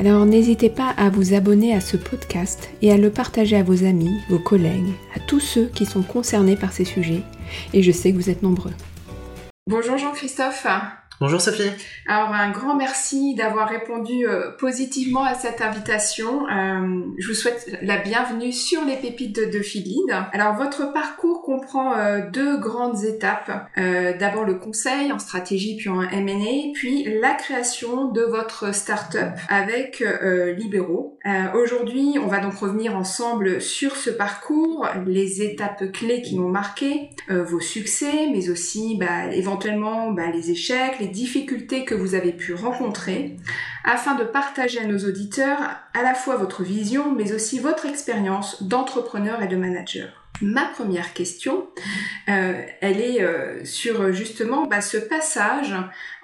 Alors n'hésitez pas à vous abonner à ce podcast et à le partager à vos amis, vos collègues, à tous ceux qui sont concernés par ces sujets. Et je sais que vous êtes nombreux. Bonjour Jean-Christophe. Bonjour Sophie. Alors un grand merci d'avoir répondu euh, positivement à cette invitation. Euh, je vous souhaite la bienvenue sur les pépites de, de Alors votre parcours comprend euh, deux grandes étapes. D'abord le conseil en stratégie puis en M&A, puis la création de votre start-up avec Libéraux. Aujourd'hui, on va donc revenir ensemble sur ce parcours, les étapes clés qui m'ont marqué, vos succès, mais aussi bah, éventuellement bah, les échecs, les difficultés que vous avez pu rencontrer afin de partager à nos auditeurs à la fois votre vision mais aussi votre expérience d'entrepreneur et de manager. Ma première question, euh, elle est euh, sur justement bah, ce passage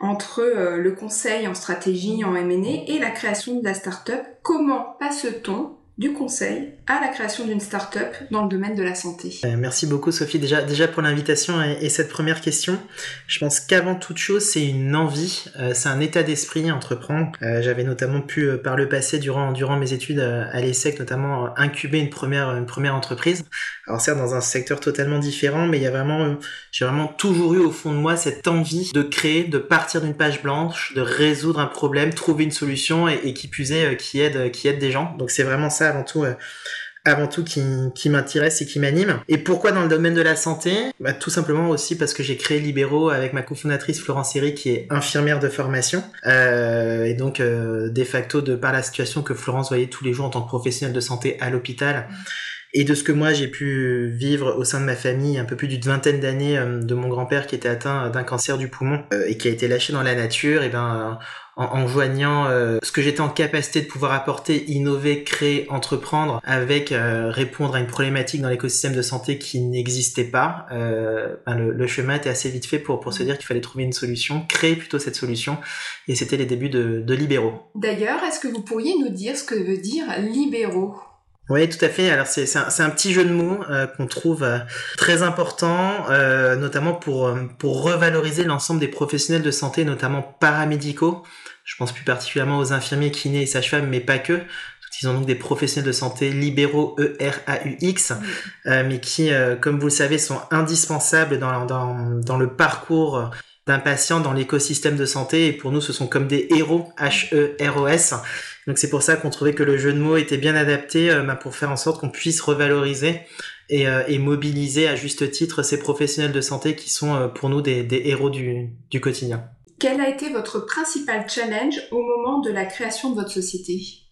entre euh, le conseil en stratégie, en M&A et la création de la start-up. Comment passe-t-on du conseil à la création d'une start-up dans le domaine de la santé. Euh, merci beaucoup Sophie déjà, déjà pour l'invitation et, cette première question. Je pense qu'avant toute chose c'est une envie, euh, c'est un état d'esprit entreprendre. Euh, j'avais notamment pu par le passé durant, durant mes études à l'ESSEC notamment incuber une première, une première entreprise. Alors certes dans un secteur totalement différent mais il y a vraiment, j'ai vraiment toujours eu au fond de moi cette envie de créer, de partir d'une page blanche, de résoudre un problème, trouver une solution et, et qui puisait qui aide, qui aide des gens. Donc c'est vraiment ça avant tout, euh, qui, m'intéresse et qui m'anime. Et pourquoi dans le domaine de la santé? Bah, Tout simplement aussi parce que j'ai créé Libéraux avec ma cofondatrice Florence Herry qui est infirmière de formation. Euh, et donc, euh, de facto, de par la situation que Florence voyait tous les jours en tant que professionnelle de santé à l'hôpital, et de ce que moi j'ai pu vivre au sein de ma famille, un peu plus d'une vingtaine d'années de mon grand-père qui était atteint d'un cancer du poumon et qui a été lâché dans la nature, et ben en, joignant euh, ce que j'étais en capacité de pouvoir apporter, innover, créer, entreprendre, avec euh, répondre à une problématique dans l'écosystème de santé qui n'existait pas. Euh, ben le, chemin était assez vite fait pour, pour se dire qu'il fallait trouver une solution, créer plutôt cette solution, et c'était les débuts de, de Libéraux. D'ailleurs, est-ce que vous pourriez nous dire ce que veut dire Libéraux oui, tout à fait. Alors c'est un, un, petit jeu de mots qu'on trouve très important, notamment pour pour revaloriser l'ensemble des professionnels de santé, notamment paramédicaux, je pense plus particulièrement aux infirmiers, kinés et sages-femmes, mais pas que. Ils ont donc des professionnels de santé libéraux E-R-A-U-X, euh, mais qui, euh, comme vous le savez, sont indispensables dans, dans, dans le parcours d'un patient dans l'écosystème de santé. Et pour nous, ce sont comme des héros, H-E-R-O-S. Donc c'est pour ça qu'on trouvait que le jeu de mots était bien adapté euh, bah, pour faire en sorte qu'on puisse revaloriser et, et, mobiliser à juste titre ces professionnels de santé qui sont pour nous des, des héros du, du quotidien. Quel a été votre principal challenge au moment de la création de votre société?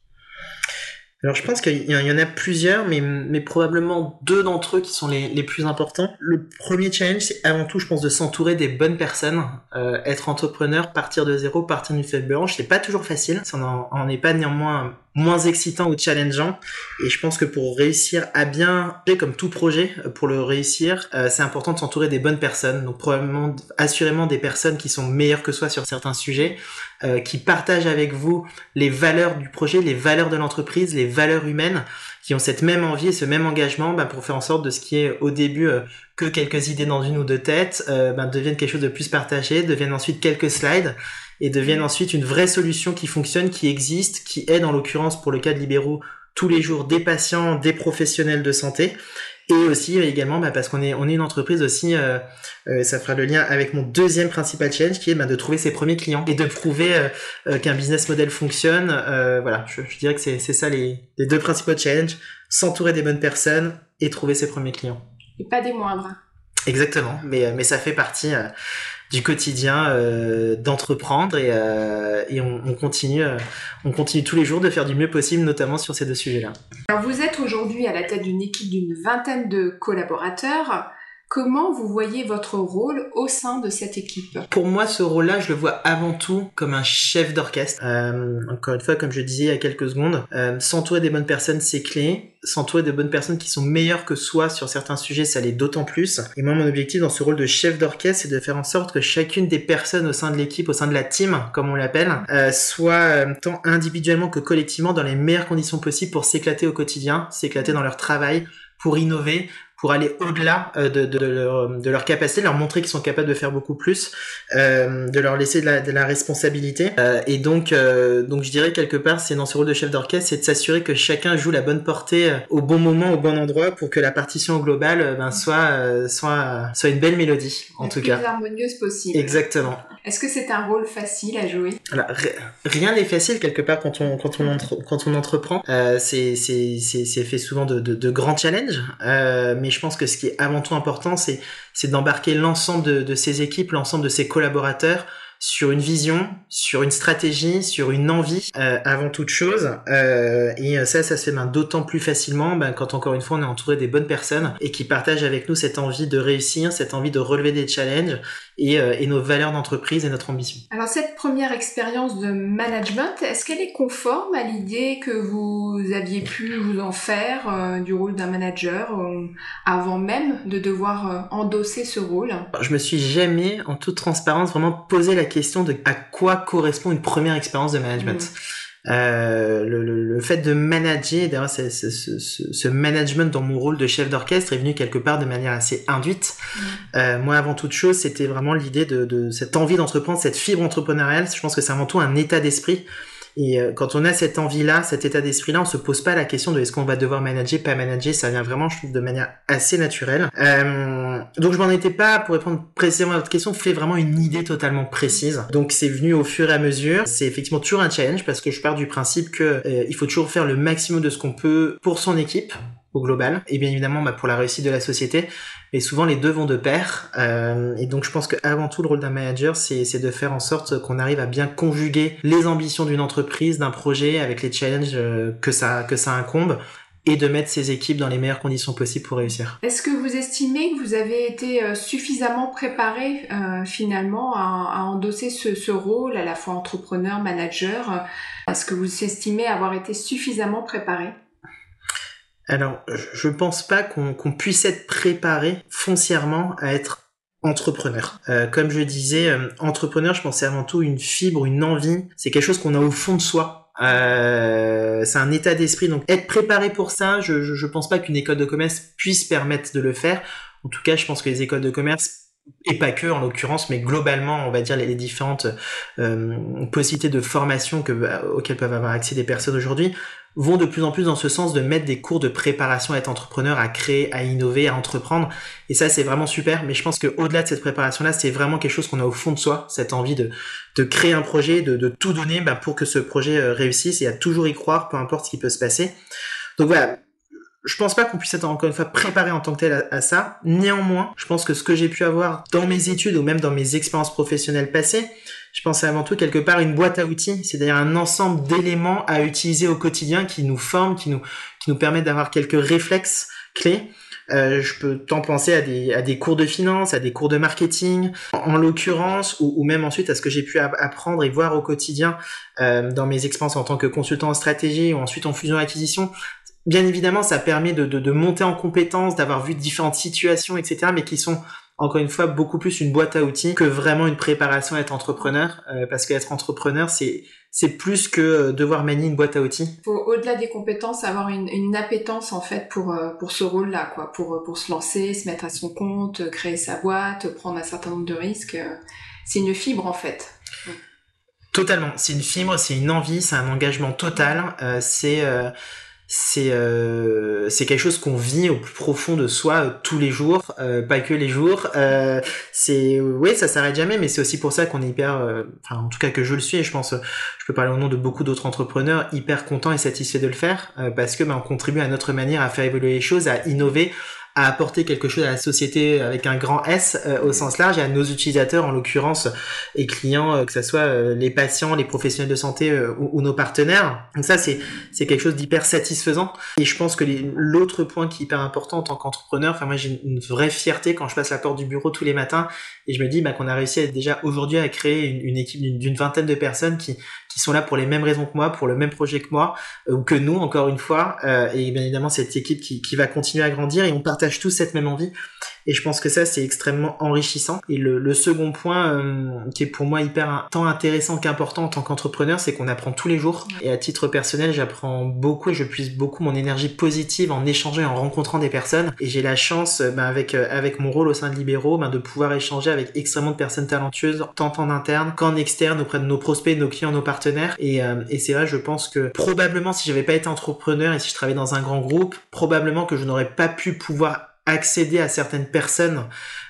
Alors je pense qu'il y en a plusieurs, mais, probablement deux d'entre eux qui sont les, plus importants. Le premier challenge, c'est avant tout, je pense, de s'entourer des bonnes personnes. Euh, être entrepreneur, partir de zéro, partir d'une faible branche, c'est pas toujours facile. Ça n'en est pas néanmoins moins excitant ou challengeant. Et je pense que pour réussir à bien, comme tout projet, euh, pour le réussir, euh, c'est important de s'entourer des bonnes personnes. Donc probablement, assurément des personnes qui sont meilleures que soi sur certains sujets, euh, qui partagent avec vous les valeurs du projet, les valeurs de l'entreprise, les valeurs humaines, qui ont cette même envie et ce même engagement bah, pour faire en sorte de ce qui est au début que quelques idées dans une ou deux têtes, bah, deviennent quelque chose de plus partagé, deviennent ensuite quelques slides et deviennent ensuite une vraie solution qui fonctionne, qui existe, qui aide en l'occurrence pour le cas de libéraux tous les jours des patients, des professionnels de santé. Et aussi également bah, parce qu'on est on est une entreprise aussi, euh, euh, ça fera le lien avec mon deuxième principal challenge qui est bah, de trouver ses premiers clients et de prouver euh, qu'un business model fonctionne. voilà, je, je, dirais que c'est ça les, les deux principaux challenges s'entourer des bonnes personnes et trouver ses premiers clients. Et pas des moindres. Exactement, mais, mais ça fait partie du quotidien euh, d'entreprendre et, euh, on, on, continue, euh, on continue tous les jours de faire du mieux possible, notamment sur ces deux sujets-là. Alors vous êtes aujourd'hui à la tête d'une équipe d'une vingtaine de collaborateurs. Comment vous voyez votre rôle au sein de cette équipe? Pour moi, ce rôle-là, je le vois avant tout comme un chef d'orchestre. Euh, encore une fois, comme je disais il y a quelques secondes, euh, s'entourer des bonnes personnes, c'est clé. S'entourer des bonnes personnes qui sont meilleures que soi sur certains sujets, ça l'est d'autant plus. Et moi, mon objectif dans ce rôle de chef d'orchestre, c'est de faire en sorte que chacune des personnes au sein de l'équipe, au sein de la team, comme on l'appelle, euh, soit tant individuellement que collectivement dans les meilleures conditions possibles pour s'éclater au quotidien, s'éclater dans leur travail, pour innover, pour aller au-delà euh, de, de, de, leur, de, leur, capacité, leur montrer qu'ils sont capables de faire beaucoup plus, euh, de leur laisser de la, responsabilité. Euh, et donc, euh, donc je dirais quelque part, c'est dans ce rôle de chef d'orchestre, c'est de s'assurer que chacun joue la bonne portée au bon moment, au bon endroit, pour que la partition globale ben, soit, soit, soit une belle mélodie, en la tout plus cas. harmonieuse possible. Exactement. Est-ce que c'est un rôle facile à jouer? Alors, rien n'est facile quelque part quand on quand on entre, quand on entreprend. C'est fait souvent de, grands challenges, mais je pense que ce qui est avant tout important, c'est d'embarquer l'ensemble de, de ces équipes, l'ensemble de ces collaborateurs sur une vision, sur une stratégie, sur une envie euh, avant toute chose. Euh, et ça, ça se fait ben, d'autant plus facilement ben, quand encore une fois on est entouré des bonnes personnes et qui partagent avec nous cette envie de réussir, cette envie de relever des challenges et, euh, et nos valeurs d'entreprise et notre ambition. Alors cette première expérience de management, est-ce qu'elle est conforme à l'idée que vous aviez pu vous en faire euh, du rôle d'un manager euh, avant même de devoir endosser ce rôle? Je me suis jamais, en toute transparence, vraiment posé la question de à quoi correspond une première expérience de management. Mmh. Euh, le, le, le, fait de manager, d'ailleurs, ce, ce, ce, management dans mon rôle de chef d'orchestre est venu quelque part de manière assez induite. Mmh. Euh, moi, avant toute chose, c'était vraiment l'idée de, de, cette envie d'entreprendre, cette fibre entrepreneuriale. Je pense que c'est avant tout un état d'esprit. Et euh, quand on a cette envie-là, cet état d'esprit-là, on se pose pas la question de est-ce qu'on va devoir manager, pas manager. Ça vient vraiment, je trouve, de manière assez naturelle. Euh, donc je m'en étais pas, pour répondre précisément à votre question, fait vraiment une idée totalement précise. Donc c'est venu au fur et à mesure. C'est effectivement toujours un challenge parce que je pars du principe que euh, il faut toujours faire le maximum de ce qu'on peut pour son équipe au global. Et bien évidemment bah, pour la réussite de la société. Mais souvent les deux vont de pair. Euh, et donc je pense qu'avant tout le rôle d'un manager c'est de faire en sorte qu'on arrive à bien conjuguer les ambitions d'une entreprise d'un projet avec les challenges que ça que ça incombe et de mettre ses équipes dans les meilleures conditions possibles pour réussir. Est-ce que vous estimez que vous avez été suffisamment préparé euh, finalement à, à endosser ce, ce, rôle à la fois entrepreneur, manager? Est-ce que vous estimez avoir été suffisamment préparé? Alors, je pense pas qu'on qu puisse être préparé foncièrement à être entrepreneur. Euh, comme je disais, euh, entrepreneur, je pensais avant tout une fibre, une envie. C'est quelque chose qu'on a au fond de soi. Euh, c'est un état d'esprit. Donc, être préparé pour ça, je, je, je pense pas qu'une école de commerce puisse permettre de le faire. En tout cas, je pense que les écoles de commerce et pas que en l'occurrence, mais globalement, on va dire les, différentes euh, possibilités de formation que, auxquelles peuvent avoir accès des personnes aujourd'hui vont de plus en plus dans ce sens de mettre des cours de préparation à être entrepreneur, à créer, à innover, à entreprendre. Et ça, c'est vraiment super. Mais je pense qu'au-delà de cette préparation-là, c'est vraiment quelque chose qu'on a au fond de soi, cette envie de, de créer un projet, de, de tout donner bah, pour que ce projet euh, réussisse et à toujours y croire, peu importe ce qui peut se passer. Donc voilà, je pense pas qu'on puisse être encore une fois préparé en tant que tel à, ça. Néanmoins, je pense que ce que j'ai pu avoir dans mes études ou même dans mes expériences professionnelles passées, je pense avant tout quelque part une boîte à outils, c'est-à-dire un ensemble d'éléments à utiliser au quotidien qui nous forment, qui nous, qui nous permettent d'avoir quelques réflexes clés. Euh, je peux tant penser à des, à des cours de finance, à des cours de marketing, en, en l'occurrence, ou, même ensuite à ce que j'ai pu apprendre et voir au quotidien euh, dans mes expériences en tant que consultant en stratégie ou ensuite en fusion-acquisition. Bien évidemment, ça permet de, de, de monter en compétences, d'avoir vu différentes situations, etc., mais qui sont encore une fois beaucoup plus une boîte à outils que vraiment une préparation à être entrepreneur euh, parce qu'être entrepreneur c'est c'est plus que devoir manier une boîte à outils. Faut au-delà des compétences avoir une, une appétence en fait pour euh, pour ce rôle-là quoi, pour pour se lancer, se mettre à son compte, créer sa boîte, prendre un certain nombre de risques. C'est une fibre en fait. Totalement, c'est une fibre, c'est une envie, c'est un engagement total, euh, c'est euh, c'est euh, c'est quelque chose qu'on vit au plus profond de soi euh, tous les jours, euh, pas que les jours. Euh, c'est oui, ça s'arrête jamais, mais c'est aussi pour ça qu'on est hyper, enfin en tout cas que je le suis, et je pense, je peux parler au nom de beaucoup d'autres entrepreneurs, hyper contents et satisfaits de le faire parce que ben, on contribue à notre manière à faire évoluer les choses, à innover, à apporter quelque chose à la société avec un grand S au sens large et à nos utilisateurs en l'occurrence et clients, que ce soit les patients, les professionnels de santé ou, nos partenaires. Donc ça c'est c'est quelque chose d'hyper satisfaisant et je pense que l'autre point qui est hyper important en tant qu'entrepreneur, enfin moi j'ai une vraie fierté quand je passe la porte du bureau tous les matins et je me dis bah, qu'on a réussi à, déjà aujourd'hui à créer une, équipe d'une vingtaine de personnes qui, qui sont là pour les mêmes raisons que moi, pour le même projet que moi, euh, ou que nous, encore une fois. Euh, et bien évidemment, cette équipe qui, qui va continuer à grandir et on partage tous cette même envie. Et je pense que ça, c'est extrêmement enrichissant. Et le, le second point euh, qui est pour moi hyper tant intéressant qu'important en tant qu'entrepreneur, c'est qu'on apprend tous les jours. Et à titre personnel, j'apprends beaucoup et je puise beaucoup mon énergie positive en échangeant et en rencontrant des personnes. Et j'ai la chance, ben, avec, avec mon rôle au sein de Libéraux, ben, de pouvoir échanger avec extrêmement de personnes talentueuses, tant en interne qu'en externe, auprès de nos prospects, nos clients, nos partenaires. Et, euh, et c'est vrai, je pense que probablement si j'avais pas été entrepreneur et si je travaillais dans un grand groupe, probablement que je n'aurais pas pu pouvoir accéder à certaines personnes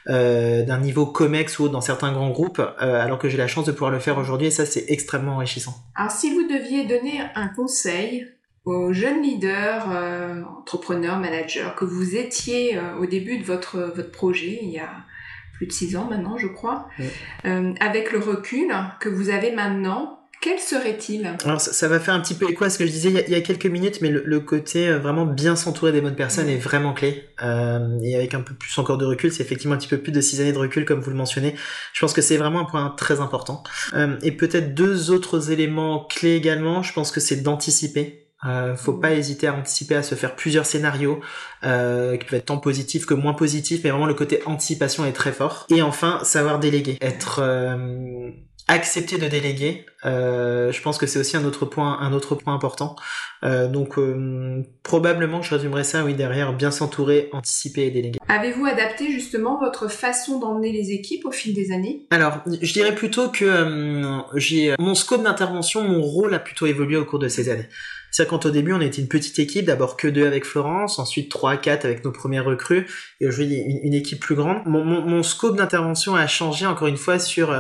euh, d'un niveau COMEX ou dans certains grands groupes, euh, alors que j'ai la chance de pouvoir le faire aujourd'hui et ça c'est extrêmement enrichissant. Alors si vous deviez donner un conseil aux jeunes leaders, euh, entrepreneurs, managers que vous étiez euh, au début de votre, votre projet il y a plus de six ans maintenant, je crois. Euh, avec le recul que vous avez maintenant, quel serait-il? Alors ça, va faire un petit peu écho à ce que je disais il y a, quelques minutes, mais le, côté euh, vraiment bien s'entourer des bonnes personnes est vraiment clé. Euh, et avec un peu plus encore de recul, c'est effectivement un petit peu plus de six années de recul comme vous le mentionnez. Je pense que c'est vraiment un point très important. Euh, et peut-être deux autres éléments clés également. Je pense que c'est d'anticiper. Euh, faut pas hésiter à anticiper, à se faire plusieurs scénarios euh, qui peuvent être tant positifs que moins positifs, mais vraiment le côté anticipation est très fort. Et enfin, savoir déléguer, être euh, accepter de déléguer. Euh, je pense que c'est aussi un autre point, un autre point important. Euh, donc probablement, je résumerais ça, oui, derrière bien s'entourer, anticiper et déléguer. Avez-vous adapté justement votre façon d'emmener les équipes au fil des années? Alors, je dirais plutôt que j'ai mon scope d'intervention, mon rôle a plutôt évolué au cours de ces années. C'est quand au début on était une petite équipe, d'abord que deux avec Florence, ensuite trois, quatre avec nos premières recrues, et aujourd'hui une, une équipe plus grande. Mon, mon, mon scope d'intervention a changé encore une fois sur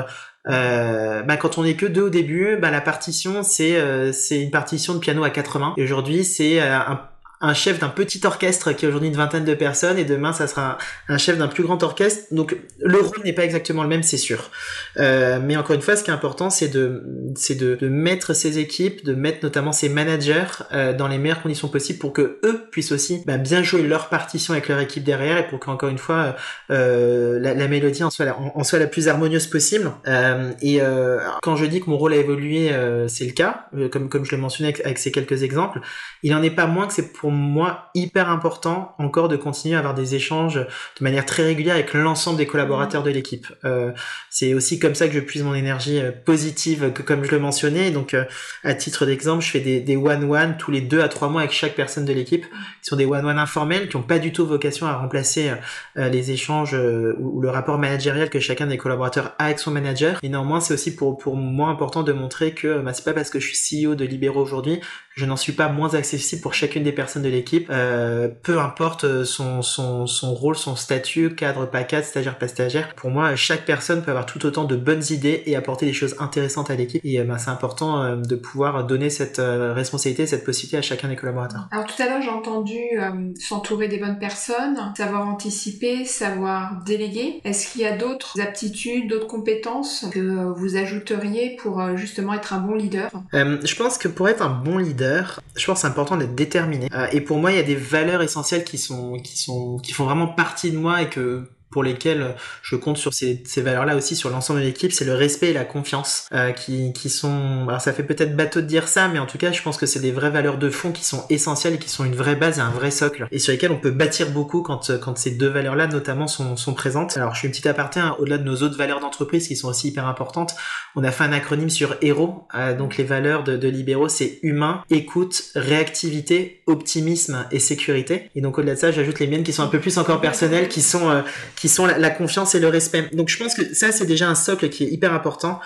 euh, bah, quand on est que deux au début, bah, la partition c'est euh, c'est une partition de piano à quatre mains. Et aujourd'hui c'est euh, un un chef d'un petit orchestre qui est aujourd'hui une vingtaine de personnes et demain ça sera un, chef d'un plus grand orchestre. Donc le rôle n'est pas exactement le même, c'est sûr. Euh, mais encore une fois, ce qui est important, c'est de c'est de, mettre ces équipes, de mettre notamment ces managers euh, dans les meilleures conditions possibles pour que eux puissent aussi bah, bien jouer leur partition avec leur équipe derrière et pour qu'encore une fois euh, la, mélodie en soit la, plus harmonieuse possible. Et quand je dis que mon rôle a évolué, c'est le cas, comme comme je le mentionnais avec, avec ces quelques exemples. Il en est pas moins que c'est pour moi hyper important encore de continuer à avoir des échanges de manière très régulière avec l'ensemble des collaborateurs de l'équipe. Euh, c'est aussi comme ça que je puise mon énergie euh, positive, que comme je le mentionnais. Donc, euh, à titre d'exemple, je fais des, des one-one tous les deux à trois mois avec chaque personne de l'équipe, qui sont des one-one informels, qui n'ont pas du tout vocation à remplacer les échanges ou, le rapport managérial que chacun des collaborateurs a avec son manager. Et néanmoins, c'est aussi pour, pour moi important de montrer que bah, c'est pas parce que je suis CEO de Libéraux aujourd'hui, je n'en suis pas moins accessible pour chacune des personnes de l'équipe, euh, peu importe euh, son, son, son rôle, son statut, cadre, pas cadre, stagiaire, pas stagiaire. Pour moi, chaque personne peut avoir tout autant de bonnes idées et apporter des choses intéressantes à l'équipe. Et ben, c'est important de pouvoir donner cette responsabilité, cette possibilité à chacun des collaborateurs. Alors tout à l'heure, j'ai entendu s'entourer des bonnes personnes, savoir anticiper, savoir déléguer. Est-ce qu'il y a d'autres aptitudes, d'autres compétences que vous ajouteriez pour justement être un bon leader? Je pense que pour être un bon leader, je pense que c'est important d'être déterminé. et pour moi, il y a des valeurs essentielles qui sont, qui sont, qui font vraiment partie de moi et que pour lesquels je compte sur ces, valeurs-là aussi sur l'ensemble de l'équipe, c'est le respect et la confiance euh, qui, qui sont. Alors ça fait peut-être bateau de dire ça, mais en tout cas, je pense que c'est des vraies valeurs de fond qui sont essentielles et qui sont une vraie base et un vrai socle et sur lesquelles on peut bâtir beaucoup quand quand ces deux valeurs-là notamment sont, sont présentes. Alors je suis une petite aparté hein, au-delà de nos autres valeurs d'entreprise qui sont aussi hyper importantes. On a fait un acronyme sur HERO, euh, donc les valeurs de, de libéraux, c'est humain, écoute, réactivité, optimisme et sécurité. Et donc au-delà de ça, j'ajoute les miennes qui sont un peu plus encore personnelles, qui sont euh, sont la, confiance et le respect. Donc je pense que ça c'est déjà un socle qui est hyper important.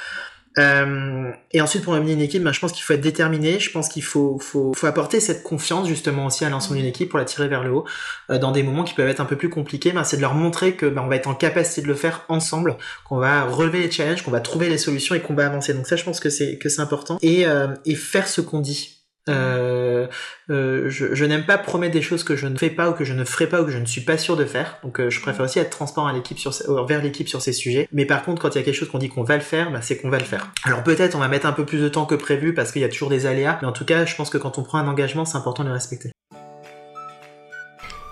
Euh, et ensuite pour amener une équipe, ben, je pense qu'il faut être déterminé. Je pense qu'il faut, faut, faut apporter cette confiance justement aussi à l'ensemble d'une équipe pour la tirer vers le haut euh, dans des moments qui peuvent être un peu plus compliqués. Ben, c'est de leur montrer que ben, on va être en capacité de le faire ensemble, qu'on va relever les challenges, qu'on va trouver les solutions et qu'on va avancer. Donc ça, je pense que c'est que c'est important et, euh, et faire ce qu'on dit Euh, euh, je, n'aime pas promettre des choses que je ne fais pas ou que je ne ferai pas ou que je ne suis pas sûr de faire. Donc je préfère aussi être transparent à l'équipe sur vers l'équipe sur ces sujets. Mais par contre, quand il y a quelque chose qu'on dit qu'on va le faire, bah, c'est qu'on va le faire. Alors peut-être on va mettre un peu plus de temps que prévu parce qu'il y a toujours des aléas, mais en tout cas, je pense que quand on prend un engagement, c'est important de le respecter.